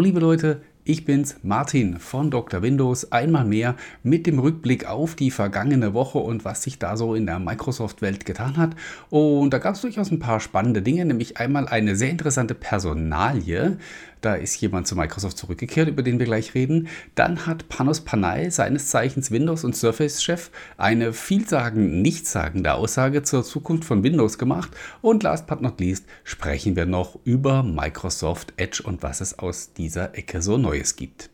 Liebe Leute, ich bin's, Martin von Dr. Windows, einmal mehr mit dem Rückblick auf die vergangene Woche und was sich da so in der Microsoft-Welt getan hat. Und da gab es durchaus ein paar spannende Dinge, nämlich einmal eine sehr interessante Personalie. Da ist jemand zu Microsoft zurückgekehrt, über den wir gleich reden. Dann hat Panos Panay, seines Zeichens Windows- und Surface-Chef, eine vielsagend nichtssagende Aussage zur Zukunft von Windows gemacht. Und last but not least sprechen wir noch über Microsoft Edge und was es aus dieser Ecke so Neues gibt.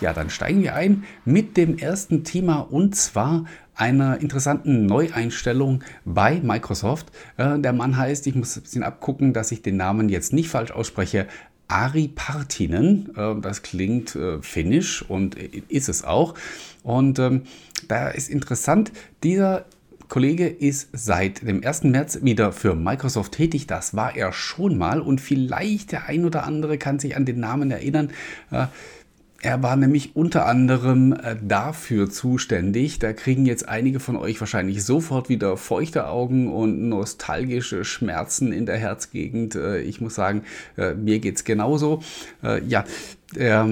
Ja, dann steigen wir ein mit dem ersten Thema und zwar einer interessanten Neueinstellung bei Microsoft. Äh, der Mann heißt, ich muss ein bisschen abgucken, dass ich den Namen jetzt nicht falsch ausspreche, Ari Partinen. Äh, das klingt äh, finnisch und ist es auch. Und ähm, da ist interessant, dieser Kollege ist seit dem 1. März wieder für Microsoft tätig. Das war er schon mal und vielleicht der ein oder andere kann sich an den Namen erinnern. Er war nämlich unter anderem äh, dafür zuständig. Da kriegen jetzt einige von euch wahrscheinlich sofort wieder feuchte Augen und nostalgische Schmerzen in der Herzgegend. Äh, ich muss sagen, äh, mir geht's genauso. Ja, der,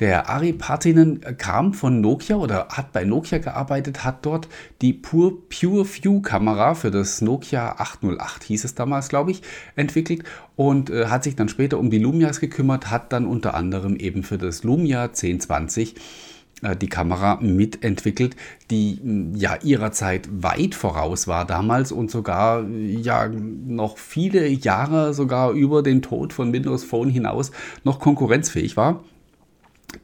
der Ari Partinen kam von Nokia oder hat bei Nokia gearbeitet, hat dort die Pure, Pure View Kamera für das Nokia 808, hieß es damals, glaube ich, entwickelt und äh, hat sich dann später um die Lumias gekümmert, hat dann unter anderem eben für das Lumia 1020 äh, die Kamera mitentwickelt, die ja ihrer Zeit weit voraus war damals und sogar ja noch viele Jahre sogar über den Tod von Windows Phone hinaus noch konkurrenzfähig war.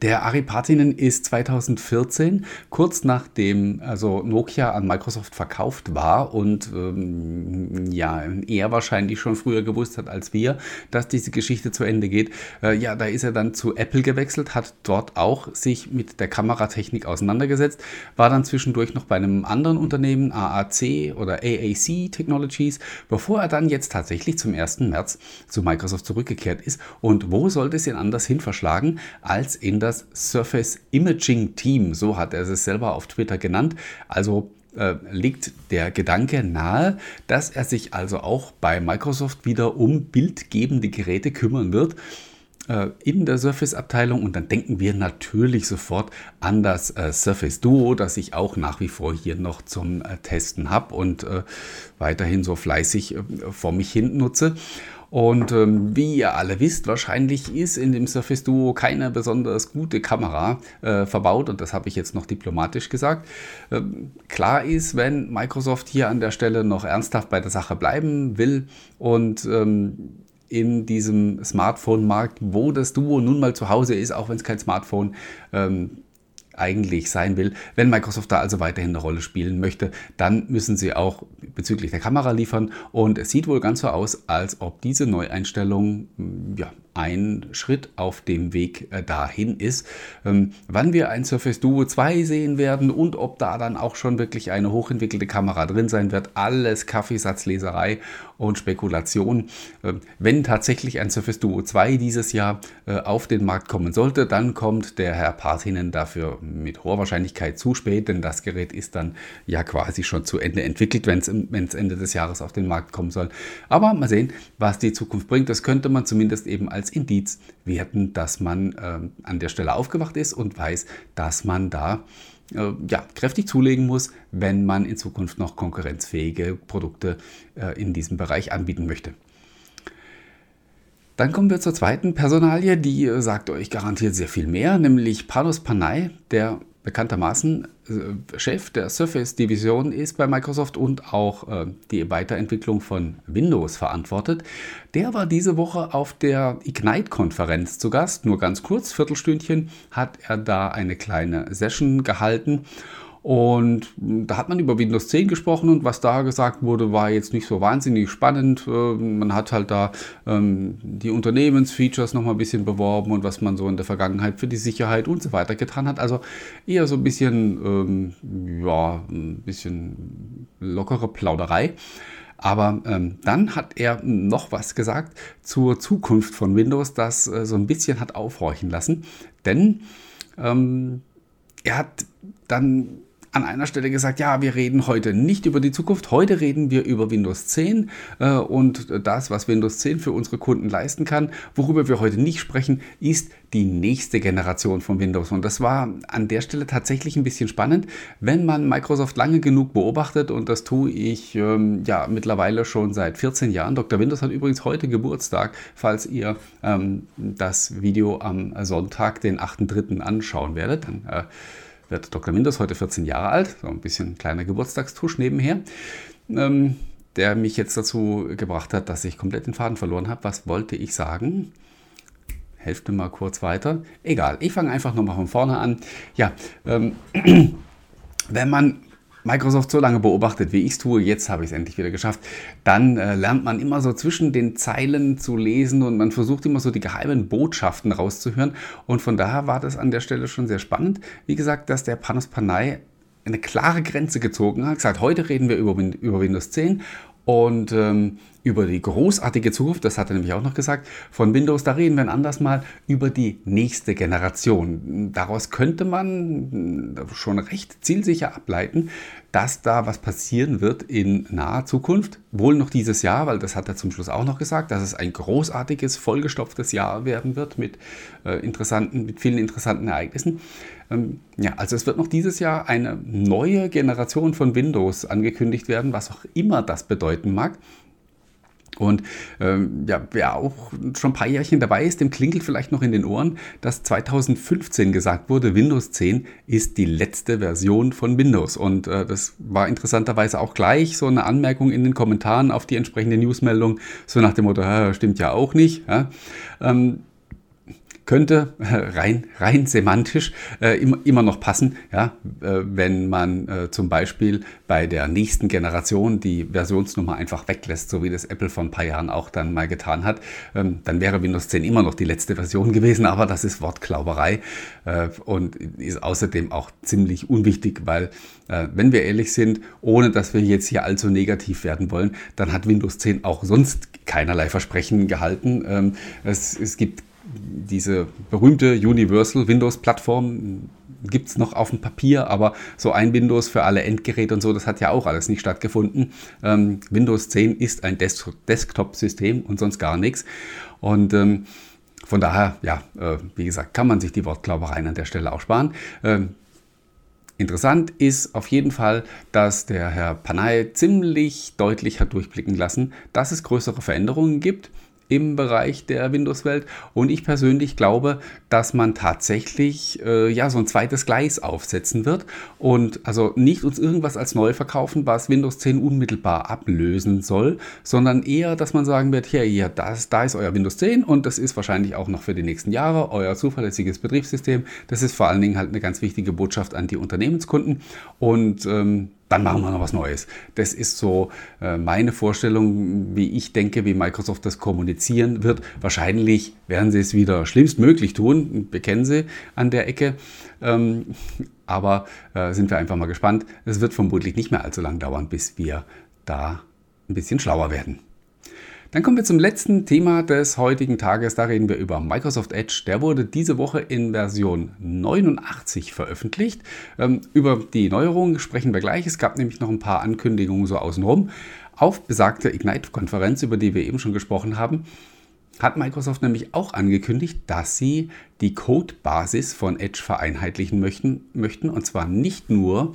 Der Ari Partinen ist 2014, kurz nachdem also Nokia an Microsoft verkauft war und ähm, ja, er wahrscheinlich schon früher gewusst hat als wir, dass diese Geschichte zu Ende geht. Äh, ja, da ist er dann zu Apple gewechselt, hat dort auch sich mit der Kameratechnik auseinandergesetzt, war dann zwischendurch noch bei einem anderen Unternehmen, AAC oder AAC Technologies, bevor er dann jetzt tatsächlich zum 1. März zu Microsoft zurückgekehrt ist. Und wo sollte es ihn anders hin verschlagen als in das Surface Imaging Team, so hat er es selber auf Twitter genannt. Also äh, liegt der Gedanke nahe, dass er sich also auch bei Microsoft wieder um bildgebende Geräte kümmern wird äh, in der Surface-Abteilung und dann denken wir natürlich sofort an das äh, Surface Duo, das ich auch nach wie vor hier noch zum äh, Testen habe und äh, weiterhin so fleißig vor mich hin nutze. Und ähm, wie ihr alle wisst, wahrscheinlich ist in dem Surface Duo keine besonders gute Kamera äh, verbaut und das habe ich jetzt noch diplomatisch gesagt. Ähm, klar ist, wenn Microsoft hier an der Stelle noch ernsthaft bei der Sache bleiben will und ähm, in diesem Smartphone-Markt, wo das Duo nun mal zu Hause ist, auch wenn es kein Smartphone ähm, eigentlich sein will. Wenn Microsoft da also weiterhin eine Rolle spielen möchte, dann müssen sie auch bezüglich der Kamera liefern. Und es sieht wohl ganz so aus, als ob diese Neueinstellung ja, ein Schritt auf dem Weg äh, dahin ist. Ähm, wann wir ein Surface Duo 2 sehen werden und ob da dann auch schon wirklich eine hochentwickelte Kamera drin sein wird, alles Kaffeesatzleserei und Spekulation. Ähm, wenn tatsächlich ein Surface Duo 2 dieses Jahr äh, auf den Markt kommen sollte, dann kommt der Herr Partinen dafür mit hoher Wahrscheinlichkeit zu spät, denn das Gerät ist dann ja quasi schon zu Ende entwickelt, wenn es Ende des Jahres auf den Markt kommen soll. Aber mal sehen, was die Zukunft bringt. Das könnte man zumindest eben als als Indiz werten, dass man äh, an der Stelle aufgewacht ist und weiß, dass man da äh, ja, kräftig zulegen muss, wenn man in Zukunft noch konkurrenzfähige Produkte äh, in diesem Bereich anbieten möchte. Dann kommen wir zur zweiten Personalie, die äh, sagt euch garantiert sehr viel mehr, nämlich Panos Panay, der bekanntermaßen äh, Chef der Surface-Division ist bei Microsoft und auch äh, die Weiterentwicklung von Windows verantwortet. Der war diese Woche auf der Ignite-Konferenz zu Gast. Nur ganz kurz, Viertelstündchen, hat er da eine kleine Session gehalten und da hat man über Windows 10 gesprochen und was da gesagt wurde, war jetzt nicht so wahnsinnig spannend. Äh, man hat halt da ähm, die Unternehmensfeatures nochmal ein bisschen beworben und was man so in der Vergangenheit für die Sicherheit und so weiter getan hat. Also eher so ein bisschen, ähm, ja, ein bisschen lockere Plauderei. Aber ähm, dann hat er noch was gesagt zur Zukunft von Windows, das äh, so ein bisschen hat aufhorchen lassen. Denn ähm, er hat dann an einer Stelle gesagt, ja, wir reden heute nicht über die Zukunft, heute reden wir über Windows 10 äh, und das, was Windows 10 für unsere Kunden leisten kann. Worüber wir heute nicht sprechen, ist die nächste Generation von Windows. Und das war an der Stelle tatsächlich ein bisschen spannend, wenn man Microsoft lange genug beobachtet und das tue ich ähm, ja mittlerweile schon seit 14 Jahren. Dr. Windows hat übrigens heute Geburtstag, falls ihr ähm, das Video am Sonntag, den 8.3. anschauen werdet. Dann äh, wird Dr. Windows heute 14 Jahre alt, so ein bisschen kleiner Geburtstagstusch nebenher, ähm, der mich jetzt dazu gebracht hat, dass ich komplett den Faden verloren habe. Was wollte ich sagen? Helft mir mal kurz weiter. Egal, ich fange einfach nochmal von vorne an. Ja, ähm, wenn man Microsoft so lange beobachtet, wie ich es tue, jetzt habe ich es endlich wieder geschafft, dann äh, lernt man immer so zwischen den Zeilen zu lesen und man versucht immer so die geheimen Botschaften rauszuhören. Und von daher war das an der Stelle schon sehr spannend. Wie gesagt, dass der Panos Panay eine klare Grenze gezogen hat, gesagt, heute reden wir über, über Windows 10 und ähm, über die großartige Zukunft, das hat er nämlich auch noch gesagt, von Windows, da reden wir ein anderes Mal über die nächste Generation. Daraus könnte man schon recht zielsicher ableiten, dass da was passieren wird in naher Zukunft. Wohl noch dieses Jahr, weil das hat er zum Schluss auch noch gesagt, dass es ein großartiges, vollgestopftes Jahr werden wird mit, äh, interessanten, mit vielen interessanten Ereignissen. Ähm, ja, also es wird noch dieses Jahr eine neue Generation von Windows angekündigt werden, was auch immer das bedeuten mag. Und ähm, ja, wer auch schon ein paar Jährchen dabei ist, dem klingelt vielleicht noch in den Ohren, dass 2015 gesagt wurde, Windows 10 ist die letzte Version von Windows. Und äh, das war interessanterweise auch gleich so eine Anmerkung in den Kommentaren auf die entsprechende Newsmeldung, so nach dem Motto, stimmt ja auch nicht. Ja. Ähm, könnte äh, rein, rein semantisch äh, immer, immer noch passen, ja, äh, wenn man äh, zum Beispiel bei der nächsten Generation die Versionsnummer einfach weglässt, so wie das Apple vor ein paar Jahren auch dann mal getan hat, ähm, dann wäre Windows 10 immer noch die letzte Version gewesen, aber das ist Wortklauberei äh, und ist außerdem auch ziemlich unwichtig, weil äh, wenn wir ehrlich sind, ohne dass wir jetzt hier allzu negativ werden wollen, dann hat Windows 10 auch sonst keinerlei Versprechen gehalten. Ähm, es, es gibt diese berühmte Universal Windows Plattform gibt es noch auf dem Papier, aber so ein Windows für alle Endgeräte und so, das hat ja auch alles nicht stattgefunden. Ähm, Windows 10 ist ein Des Desktop-System und sonst gar nichts. Und ähm, von daher, ja, äh, wie gesagt, kann man sich die Wortglaubereien an der Stelle auch sparen. Ähm, Interessant ist auf jeden Fall, dass der Herr Panay ziemlich deutlich hat durchblicken lassen, dass es größere Veränderungen gibt im Bereich der Windows-Welt. Und ich persönlich glaube, dass man tatsächlich äh, ja so ein zweites Gleis aufsetzen wird und also nicht uns irgendwas als neu verkaufen, was Windows 10 unmittelbar ablösen soll, sondern eher, dass man sagen wird, hier, hier, das, da ist euer Windows 10 und das ist wahrscheinlich auch noch für die nächsten Jahre euer zuverlässiges Betriebssystem. Das ist vor allen Dingen halt eine ganz wichtige Botschaft an die Unternehmenskunden und ähm, dann machen wir noch was Neues. Das ist so äh, meine Vorstellung, wie ich denke, wie Microsoft das kommunizieren wird. Wahrscheinlich werden sie es wieder schlimmstmöglich tun, bekennen sie an der Ecke. Ähm, aber äh, sind wir einfach mal gespannt. Es wird vermutlich nicht mehr allzu lang dauern, bis wir da ein bisschen schlauer werden. Dann kommen wir zum letzten Thema des heutigen Tages. Da reden wir über Microsoft Edge. Der wurde diese Woche in Version 89 veröffentlicht. Ähm, über die Neuerungen sprechen wir gleich. Es gab nämlich noch ein paar Ankündigungen so außenrum. Auf besagte Ignite-Konferenz, über die wir eben schon gesprochen haben, hat Microsoft nämlich auch angekündigt, dass sie die Codebasis von Edge vereinheitlichen möchten und zwar nicht nur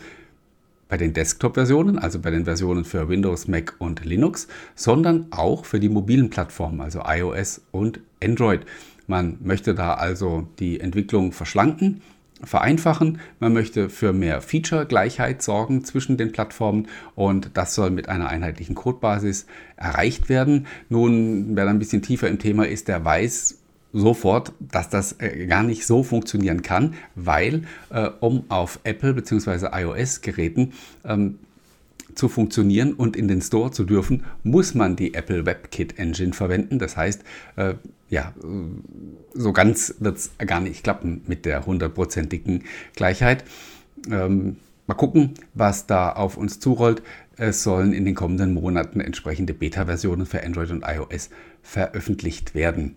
bei den Desktop-Versionen, also bei den Versionen für Windows, Mac und Linux, sondern auch für die mobilen Plattformen, also iOS und Android. Man möchte da also die Entwicklung verschlanken, vereinfachen, man möchte für mehr Feature-Gleichheit sorgen zwischen den Plattformen und das soll mit einer einheitlichen Codebasis erreicht werden. Nun, wer da ein bisschen tiefer im Thema ist, der weiß, sofort, dass das äh, gar nicht so funktionieren kann, weil äh, um auf Apple bzw. iOS-Geräten ähm, zu funktionieren und in den Store zu dürfen, muss man die Apple WebKit Engine verwenden. Das heißt, äh, ja, so ganz wird es gar nicht klappen mit der hundertprozentigen Gleichheit. Ähm, mal gucken, was da auf uns zurollt. Es sollen in den kommenden Monaten entsprechende Beta-Versionen für Android und iOS veröffentlicht werden.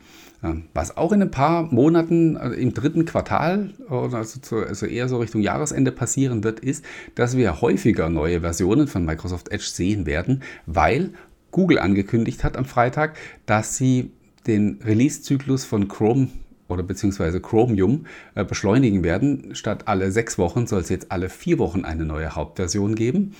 Was auch in ein paar Monaten also im dritten Quartal also, also eher so Richtung Jahresende passieren wird, ist, dass wir häufiger neue Versionen von Microsoft Edge sehen werden, weil Google angekündigt hat am Freitag, dass sie den Release-Zyklus von Chrome oder beziehungsweise Chromium äh, beschleunigen werden. Statt alle sechs Wochen soll es jetzt alle vier Wochen eine neue Hauptversion geben.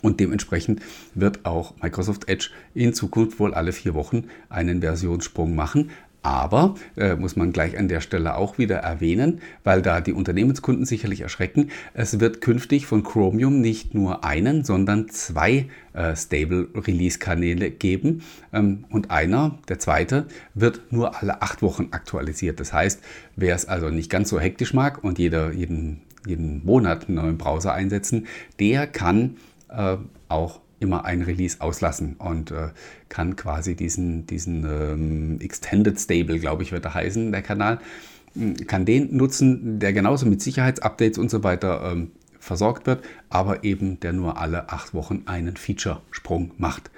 Und dementsprechend wird auch Microsoft Edge in Zukunft wohl alle vier Wochen einen Versionssprung machen. Aber, äh, muss man gleich an der Stelle auch wieder erwähnen, weil da die Unternehmenskunden sicherlich erschrecken, es wird künftig von Chromium nicht nur einen, sondern zwei äh, Stable Release Kanäle geben. Ähm, und einer, der zweite, wird nur alle acht Wochen aktualisiert. Das heißt, wer es also nicht ganz so hektisch mag und jeder, jeden, jeden Monat einen neuen Browser einsetzen, der kann äh, auch immer ein Release auslassen und äh, kann quasi diesen, diesen ähm, Extended Stable, glaube ich, wird er heißen, der Kanal, hm, kann den nutzen, der genauso mit Sicherheitsupdates und so weiter ähm, versorgt wird, aber eben der nur alle acht Wochen einen Feature-Sprung macht.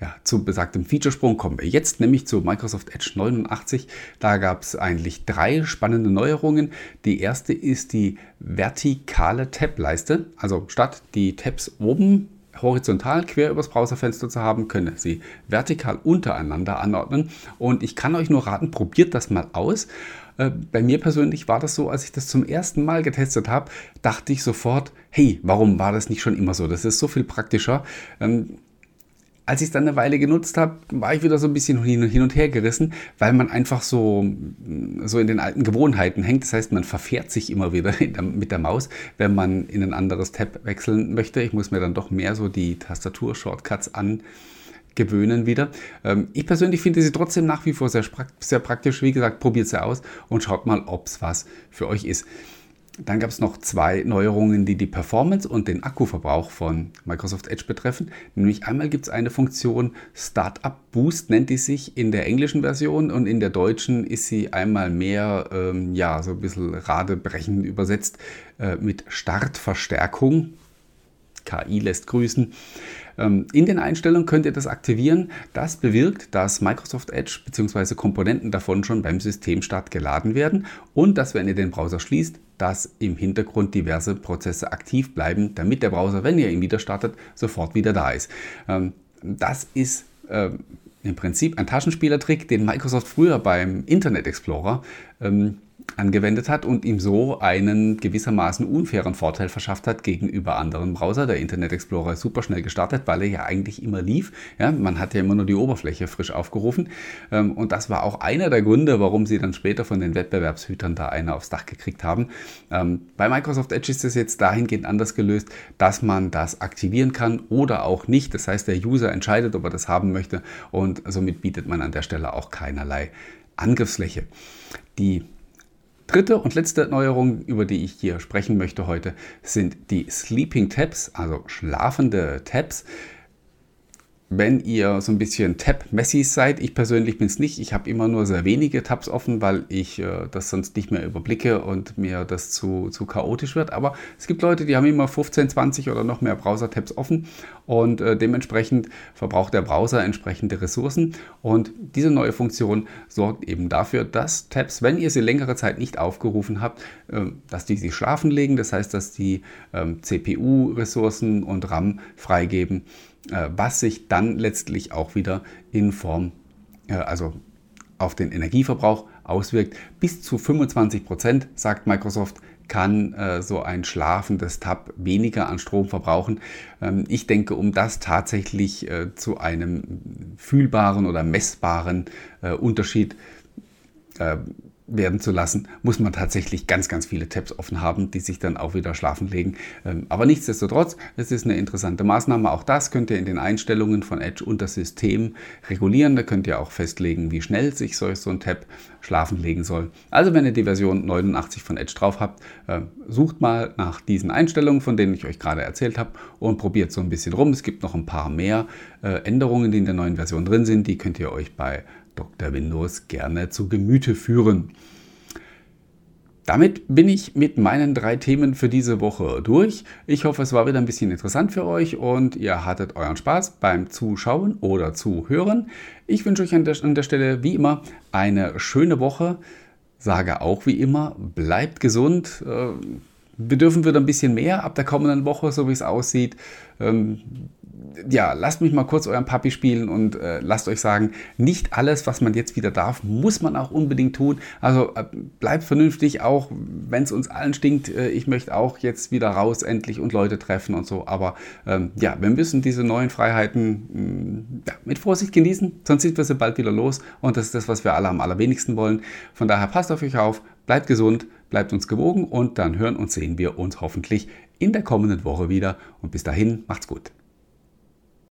Ja, zu besagtem Featuresprung kommen wir jetzt, nämlich zu Microsoft Edge 89. Da gab es eigentlich drei spannende Neuerungen. Die erste ist die vertikale Tab-Leiste. Also statt die Tabs oben horizontal quer übers Browserfenster zu haben, können Sie vertikal untereinander anordnen. Und ich kann euch nur raten, probiert das mal aus. Äh, bei mir persönlich war das so, als ich das zum ersten Mal getestet habe, dachte ich sofort, hey, warum war das nicht schon immer so? Das ist so viel praktischer. Als ich es dann eine Weile genutzt habe, war ich wieder so ein bisschen hin und her gerissen, weil man einfach so, so in den alten Gewohnheiten hängt. Das heißt, man verfährt sich immer wieder mit der Maus, wenn man in ein anderes Tab wechseln möchte. Ich muss mir dann doch mehr so die Tastatur-Shortcuts angewöhnen wieder. Ähm, ich persönlich finde sie trotzdem nach wie vor sehr, sehr praktisch. Wie gesagt, probiert sie aus und schaut mal, ob es was für euch ist. Dann gab es noch zwei Neuerungen, die die Performance und den Akkuverbrauch von Microsoft Edge betreffen. Nämlich einmal gibt es eine Funktion Startup Boost, nennt die sich in der englischen Version und in der deutschen ist sie einmal mehr, ähm, ja, so ein bisschen radebrechend übersetzt äh, mit Startverstärkung. KI lässt grüßen. Ähm, in den Einstellungen könnt ihr das aktivieren. Das bewirkt, dass Microsoft Edge bzw. Komponenten davon schon beim Systemstart geladen werden und dass, wenn ihr den Browser schließt, dass im Hintergrund diverse Prozesse aktiv bleiben, damit der Browser, wenn ihr ihn wieder startet, sofort wieder da ist. Ähm, das ist ähm, im Prinzip ein Taschenspielertrick, den Microsoft früher beim Internet Explorer angewendet hat und ihm so einen gewissermaßen unfairen Vorteil verschafft hat gegenüber anderen Browser. Der Internet Explorer ist super schnell gestartet, weil er ja eigentlich immer lief. Ja, man hat ja immer nur die Oberfläche frisch aufgerufen. Ähm, und das war auch einer der Gründe, warum sie dann später von den Wettbewerbshütern da eine aufs Dach gekriegt haben. Ähm, bei Microsoft Edge ist es jetzt dahingehend anders gelöst, dass man das aktivieren kann oder auch nicht. Das heißt, der User entscheidet, ob er das haben möchte und somit bietet man an der Stelle auch keinerlei Angriffsfläche. Die Dritte und letzte Neuerung, über die ich hier sprechen möchte heute, sind die Sleeping Tabs, also schlafende Tabs wenn ihr so ein bisschen Tab-Messis seid, ich persönlich bin es nicht, ich habe immer nur sehr wenige Tabs offen, weil ich äh, das sonst nicht mehr überblicke und mir das zu, zu chaotisch wird. Aber es gibt Leute, die haben immer 15, 20 oder noch mehr Browser-Tabs offen und äh, dementsprechend verbraucht der Browser entsprechende Ressourcen. Und diese neue Funktion sorgt eben dafür, dass Tabs, wenn ihr sie längere Zeit nicht aufgerufen habt, äh, dass die sie schlafen legen. Das heißt, dass die ähm, CPU-Ressourcen und RAM freigeben was sich dann letztlich auch wieder in Form, äh, also auf den Energieverbrauch auswirkt. Bis zu 25 Prozent, sagt Microsoft, kann äh, so ein schlafendes Tab weniger an Strom verbrauchen. Ähm, ich denke, um das tatsächlich äh, zu einem fühlbaren oder messbaren äh, Unterschied äh, werden zu lassen, muss man tatsächlich ganz, ganz viele Tabs offen haben, die sich dann auch wieder schlafen legen. Ähm, aber nichtsdestotrotz, es ist eine interessante Maßnahme. Auch das könnt ihr in den Einstellungen von Edge und das System regulieren. Da könnt ihr auch festlegen, wie schnell sich so ein Tab schlafen legen soll. Also wenn ihr die Version 89 von Edge drauf habt, ähm, sucht mal nach diesen Einstellungen, von denen ich euch gerade erzählt habe und probiert so ein bisschen rum. Es gibt noch ein paar mehr äh, Änderungen, die in der neuen Version drin sind. Die könnt ihr euch bei Dr. Windows gerne zu Gemüte führen. damit bin ich mit meinen drei Themen für diese Woche durch. Ich hoffe, es war wieder ein bisschen interessant für euch und ihr hattet euren Spaß beim Zuschauen oder Zuhören. Ich wünsche euch an der, an der Stelle wie immer eine schöne Woche. Sage auch wie immer, bleibt gesund. Äh, wir dürfen wieder ein bisschen mehr ab der kommenden Woche, so wie es aussieht. Ja, lasst mich mal kurz euren Papi spielen und äh, lasst euch sagen, nicht alles, was man jetzt wieder darf, muss man auch unbedingt tun. Also äh, bleibt vernünftig, auch wenn es uns allen stinkt. Äh, ich möchte auch jetzt wieder raus endlich und Leute treffen und so. Aber ähm, ja, wir müssen diese neuen Freiheiten mh, mm, ja, mit Vorsicht genießen, sonst sind wir sie bald wieder los. Und das ist das, was wir alle am allerwenigsten wollen. Von daher passt auf euch auf, bleibt gesund, bleibt uns gewogen und dann hören und sehen wir uns hoffentlich in der kommenden Woche wieder. Und bis dahin, macht's gut.